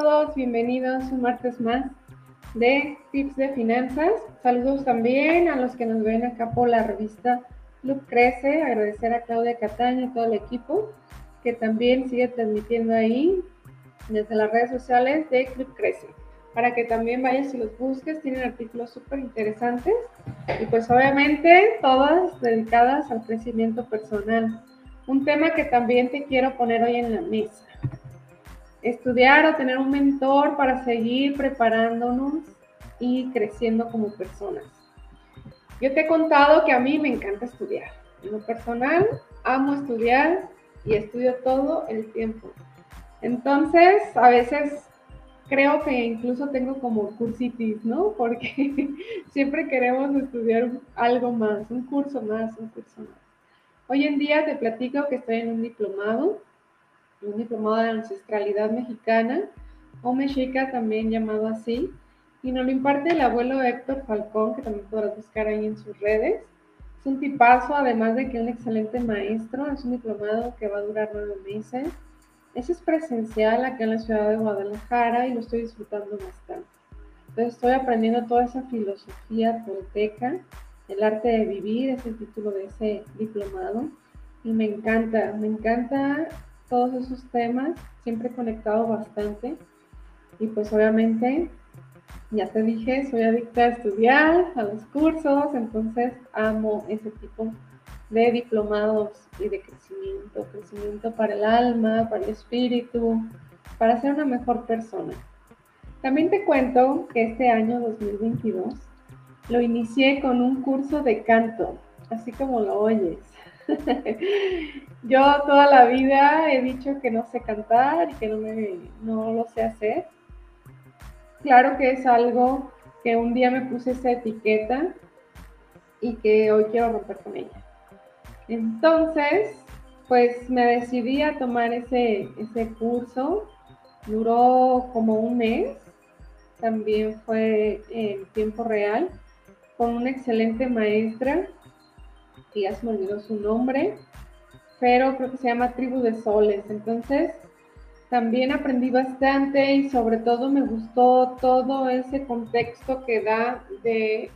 Todos, bienvenidos un martes más de Tips de Finanzas. Saludos también a los que nos ven acá por la revista Club Crece. Agradecer a Claudia Cataña y todo el equipo que también sigue transmitiendo ahí desde las redes sociales de Club Crece. Para que también vayas y los busques, tienen artículos súper interesantes y pues obviamente todas dedicadas al crecimiento personal. Un tema que también te quiero poner hoy en la mesa estudiar o tener un mentor para seguir preparándonos y creciendo como personas. Yo te he contado que a mí me encanta estudiar. En lo personal, amo estudiar y estudio todo el tiempo. Entonces, a veces creo que incluso tengo como cursitis, ¿no? Porque siempre queremos estudiar algo más, un curso más, un curso más. Hoy en día te platico que estoy en un diplomado un diplomado de ancestralidad mexicana, o mexica también llamado así, y nos lo imparte el abuelo Héctor Falcón, que también podrás buscar ahí en sus redes. Es un tipazo, además de que es un excelente maestro, es un diplomado que va a durar nueve meses. Ese es presencial acá en la ciudad de Guadalajara y lo estoy disfrutando bastante. Entonces estoy aprendiendo toda esa filosofía tolteca, el arte de vivir, es el título de ese diplomado. Y me encanta, me encanta todos esos temas, siempre he conectado bastante. Y pues obviamente, ya te dije, soy adicta a estudiar, a los cursos, entonces amo ese tipo de diplomados y de crecimiento, crecimiento para el alma, para el espíritu, para ser una mejor persona. También te cuento que este año 2022 lo inicié con un curso de canto, así como lo oyes. Yo toda la vida he dicho que no sé cantar y que no, me, no lo sé hacer. Claro que es algo que un día me puse esa etiqueta y que hoy quiero romper con ella. Entonces, pues me decidí a tomar ese, ese curso. Duró como un mes. También fue en tiempo real con una excelente maestra que ya se me olvidó su nombre, pero creo que se llama Tribu de Soles. Entonces, también aprendí bastante y sobre todo me gustó todo ese contexto que da de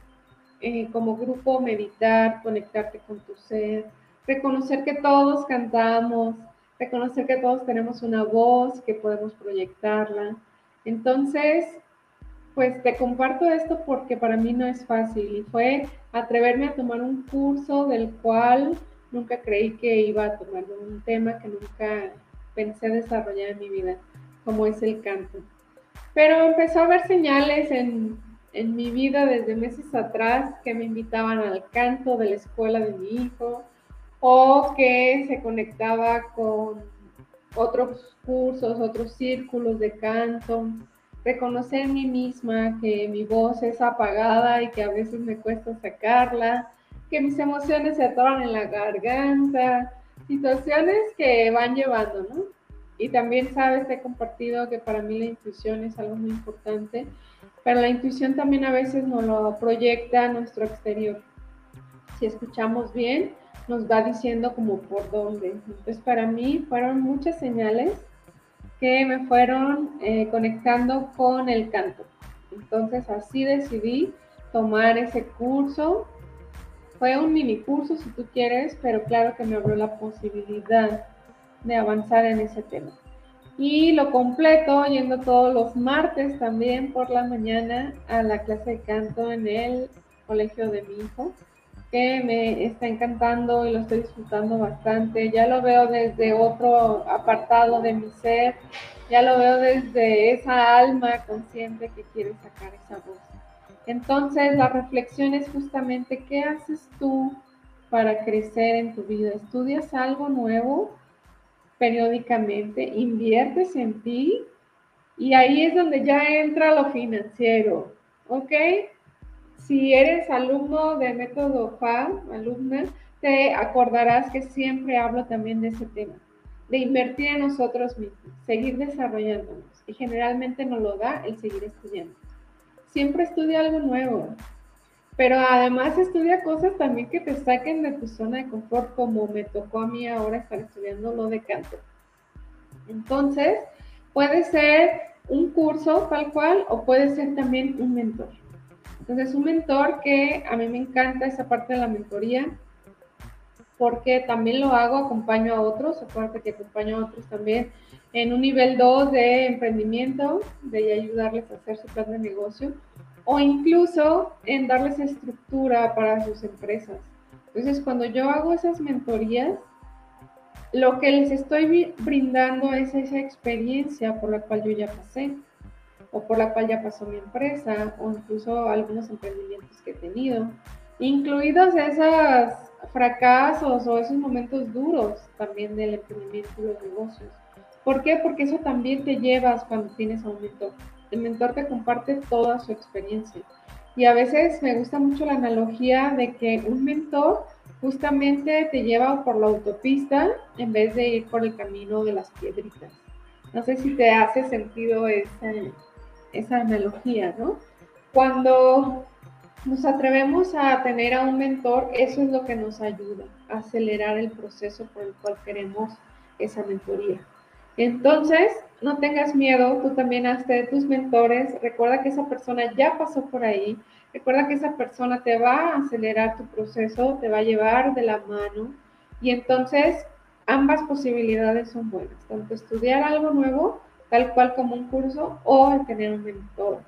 eh, como grupo meditar, conectarte con tu ser, reconocer que todos cantamos, reconocer que todos tenemos una voz, que podemos proyectarla. Entonces, pues te comparto esto porque para mí no es fácil y fue atreverme a tomar un curso del cual nunca creí que iba a tomar un tema que nunca pensé desarrollar en mi vida, como es el canto. Pero empezó a haber señales en, en mi vida desde meses atrás que me invitaban al canto de la escuela de mi hijo o que se conectaba con otros cursos, otros círculos de canto reconocer en mí misma que mi voz es apagada y que a veces me cuesta sacarla, que mis emociones se atoran en la garganta, situaciones que van llevando, ¿no? Y también sabes, te he compartido que para mí la intuición es algo muy importante, pero la intuición también a veces nos lo proyecta a nuestro exterior. Si escuchamos bien, nos va diciendo como por dónde. Entonces para mí fueron muchas señales que me fueron eh, conectando con el canto. Entonces así decidí tomar ese curso. Fue un mini curso si tú quieres, pero claro que me abrió la posibilidad de avanzar en ese tema. Y lo completo yendo todos los martes también por la mañana a la clase de canto en el colegio de mi hijo me está encantando y lo estoy disfrutando bastante. Ya lo veo desde otro apartado de mi ser, ya lo veo desde esa alma consciente que quiere sacar esa voz. Entonces, la reflexión es justamente qué haces tú para crecer en tu vida. Estudias algo nuevo periódicamente, inviertes en ti y ahí es donde ya entra lo financiero, ¿ok? Si eres alumno de método FA, alumna, te acordarás que siempre hablo también de ese tema, de invertir en nosotros mismos, seguir desarrollándonos y generalmente nos lo da el seguir estudiando. Siempre estudia algo nuevo, pero además estudia cosas también que te saquen de tu zona de confort, como me tocó a mí ahora estar estudiando lo de canto. Entonces, puede ser un curso tal cual o puede ser también un mentor. Entonces, un mentor que a mí me encanta esa parte de la mentoría, porque también lo hago, acompaño a otros, aparte que acompaño a otros también en un nivel 2 de emprendimiento, de ayudarles a hacer su plan de negocio, o incluso en darles estructura para sus empresas. Entonces, cuando yo hago esas mentorías, lo que les estoy brindando es esa experiencia por la cual yo ya pasé, o por la cual ya pasó mi empresa, o incluso algunos emprendimientos que he tenido, incluidos esos fracasos o esos momentos duros también del emprendimiento y los negocios. ¿Por qué? Porque eso también te llevas cuando tienes a un mentor. El mentor te comparte toda su experiencia. Y a veces me gusta mucho la analogía de que un mentor justamente te lleva por la autopista en vez de ir por el camino de las piedritas. No sé si te hace sentido esa, esa analogía, ¿no? Cuando nos atrevemos a tener a un mentor, eso es lo que nos ayuda a acelerar el proceso por el cual queremos esa mentoría. Entonces, no tengas miedo, tú también hazte de tus mentores, recuerda que esa persona ya pasó por ahí, recuerda que esa persona te va a acelerar tu proceso, te va a llevar de la mano y entonces ambas posibilidades son buenas, tanto estudiar algo nuevo, tal cual como un curso, o tener un mentor.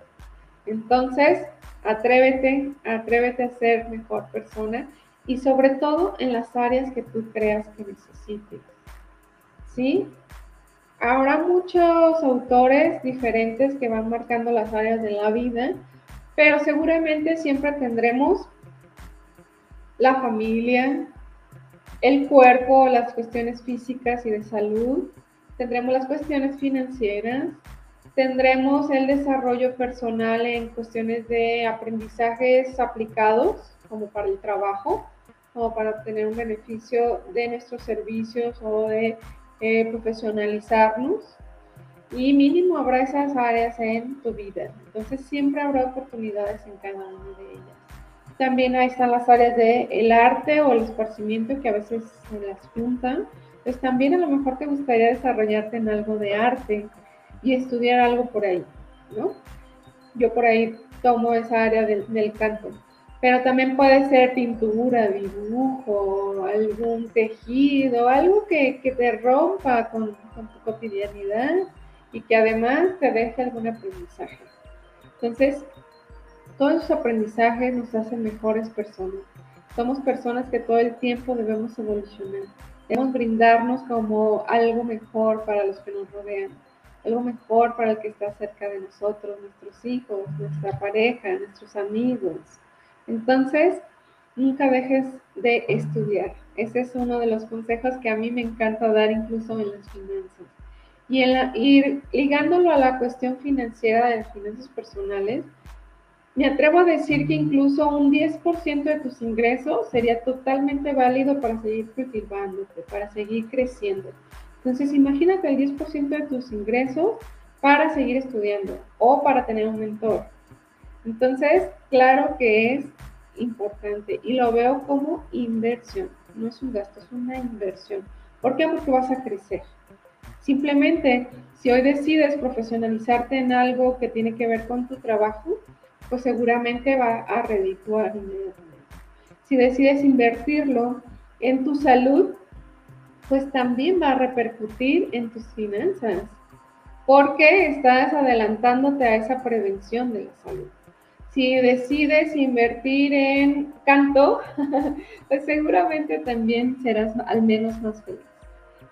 Entonces, atrévete, atrévete a ser mejor persona y sobre todo en las áreas que tú creas que necesites. ¿Sí? Habrá muchos autores diferentes que van marcando las áreas de la vida, pero seguramente siempre tendremos la familia, el cuerpo, las cuestiones físicas y de salud, tendremos las cuestiones financieras, tendremos el desarrollo personal en cuestiones de aprendizajes aplicados, como para el trabajo, o para obtener un beneficio de nuestros servicios o de eh, profesionalizarnos y mínimo habrá esas áreas en tu vida. Entonces siempre habrá oportunidades en cada una de ellas. También ahí están las áreas del el arte o el esparcimiento que a veces se las juntan. Pues también a lo mejor te gustaría desarrollarte en algo de arte y estudiar algo por ahí, ¿no? Yo por ahí tomo esa área del, del canto pero también puede ser pintura, dibujo, algún tejido, algo que, te rompa con, tu cotidianidad y que además te deje algún aprendizaje. Entonces, todos esos aprendizajes nos hacen mejores personas. Somos personas que todo el tiempo debemos evolucionar. Debemos brindarnos como algo mejor para los que nos rodean, algo mejor para el que está cerca de nosotros, nuestros hijos, nuestra pareja, nuestros amigos entonces, nunca dejes de estudiar. Ese es uno de los consejos que a mí me encanta dar incluso en las finanzas. Y en ir ligándolo a la cuestión financiera de las finanzas personales, me atrevo a decir que incluso un 10% de tus ingresos sería totalmente válido para seguir cultivándote, para seguir creciendo. Entonces, imagínate el 10% de tus ingresos para seguir estudiando o para tener un mentor entonces, claro que es importante y lo veo como inversión, no es un gasto, es una inversión. ¿Por qué? Porque vas a crecer. Simplemente, si hoy decides profesionalizarte en algo que tiene que ver con tu trabajo, pues seguramente va a redituar inmediatamente. Si decides invertirlo en tu salud, pues también va a repercutir en tus finanzas, porque estás adelantándote a esa prevención de la salud si decides invertir en canto, pues seguramente también serás al menos más feliz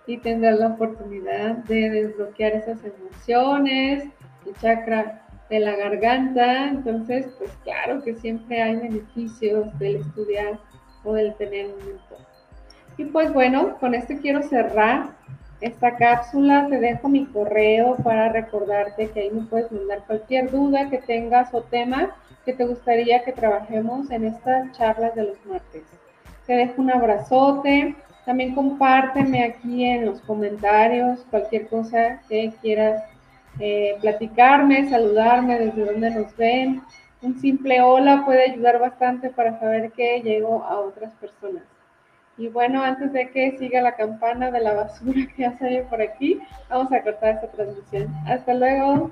y tendrás la oportunidad de desbloquear esas emociones, el chakra de la garganta. Entonces, pues claro que siempre hay beneficios del estudiar o del tener un mentor. Y pues bueno, con esto quiero cerrar esta cápsula. Te dejo mi correo para recordarte que ahí me puedes mandar cualquier duda que tengas o tema que te gustaría que trabajemos en estas charlas de los martes. Te dejo un abrazote. También compárteme aquí en los comentarios cualquier cosa que quieras eh, platicarme, saludarme desde donde nos ven. Un simple hola puede ayudar bastante para saber que llego a otras personas. Y bueno, antes de que siga la campana de la basura que ya sale por aquí, vamos a cortar esta transmisión. Hasta luego.